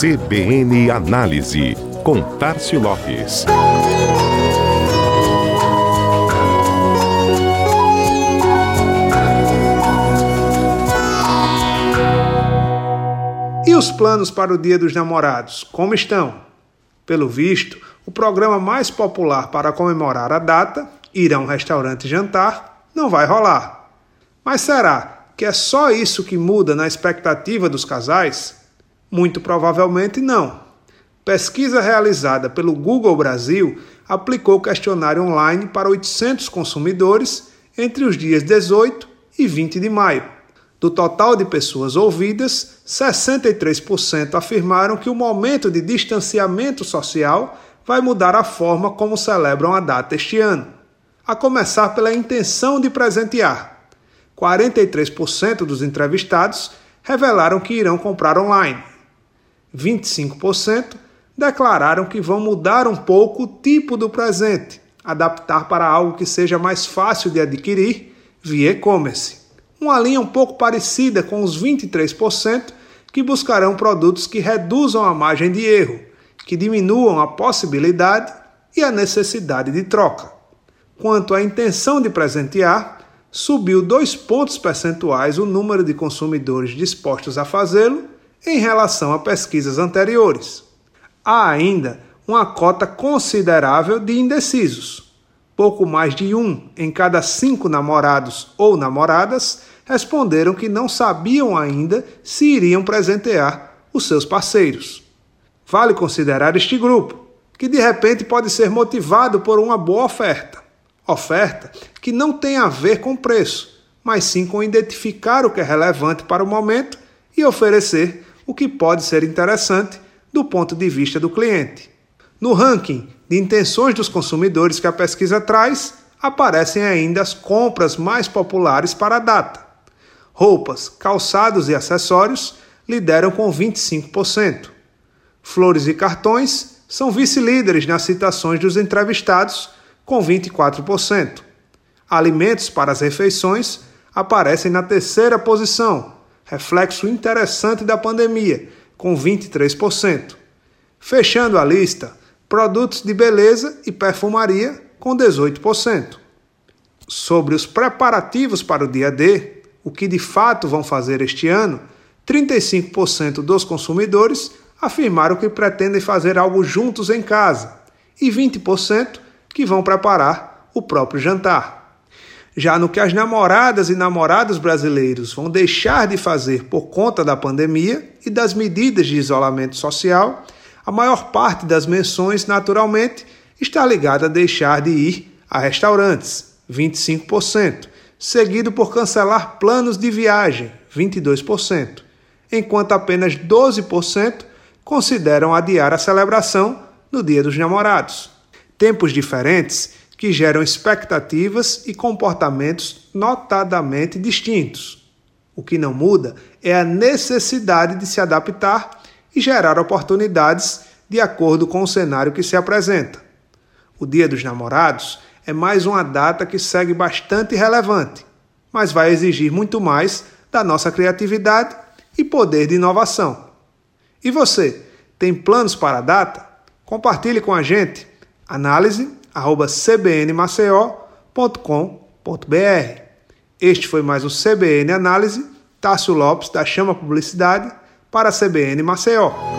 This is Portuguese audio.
CBN Análise, com Tarcio Lopes. E os planos para o Dia dos Namorados, como estão? Pelo visto, o programa mais popular para comemorar a data, ir a um restaurante jantar, não vai rolar. Mas será que é só isso que muda na expectativa dos casais? Muito provavelmente não. Pesquisa realizada pelo Google Brasil aplicou questionário online para 800 consumidores entre os dias 18 e 20 de maio. Do total de pessoas ouvidas, 63% afirmaram que o momento de distanciamento social vai mudar a forma como celebram a data este ano, a começar pela intenção de presentear. 43% dos entrevistados revelaram que irão comprar online. 25% declararam que vão mudar um pouco o tipo do presente, adaptar para algo que seja mais fácil de adquirir via e-commerce. Uma linha um pouco parecida com os 23% que buscarão produtos que reduzam a margem de erro, que diminuam a possibilidade e a necessidade de troca. Quanto à intenção de presentear, subiu dois pontos percentuais o número de consumidores dispostos a fazê-lo em relação a pesquisas anteriores. Há ainda uma cota considerável de indecisos. Pouco mais de um em cada cinco namorados ou namoradas responderam que não sabiam ainda se iriam presentear os seus parceiros. Vale considerar este grupo, que de repente pode ser motivado por uma boa oferta. Oferta que não tem a ver com preço, mas sim com identificar o que é relevante para o momento e oferecer o que pode ser interessante do ponto de vista do cliente. No ranking de intenções dos consumidores que a pesquisa traz, aparecem ainda as compras mais populares para a data. Roupas, calçados e acessórios lideram com 25%. Flores e cartões são vice-líderes nas citações dos entrevistados, com 24%. Alimentos para as refeições aparecem na terceira posição, reflexo interessante da pandemia, com 23%. Fechando a lista, produtos de beleza e perfumaria, com 18%. Sobre os preparativos para o dia D, o que de fato vão fazer este ano, 35% dos consumidores afirmaram que pretendem fazer algo juntos em casa e 20% que vão preparar o próprio jantar. Já no que as namoradas e namorados brasileiros vão deixar de fazer por conta da pandemia e das medidas de isolamento social, a maior parte das menções, naturalmente, está ligada a deixar de ir a restaurantes, 25%, seguido por cancelar planos de viagem, 22%, enquanto apenas 12% consideram adiar a celebração no Dia dos Namorados. Tempos diferentes que geram expectativas e comportamentos notadamente distintos. O que não muda é a necessidade de se adaptar e gerar oportunidades de acordo com o cenário que se apresenta. O Dia dos Namorados é mais uma data que segue bastante relevante, mas vai exigir muito mais da nossa criatividade e poder de inovação. E você, tem planos para a data? Compartilhe com a gente. Análise cbnmaceió.com.br. Este foi mais o CBN Análise, Tássio Lopes, da Chama Publicidade, para a CBN Maceió.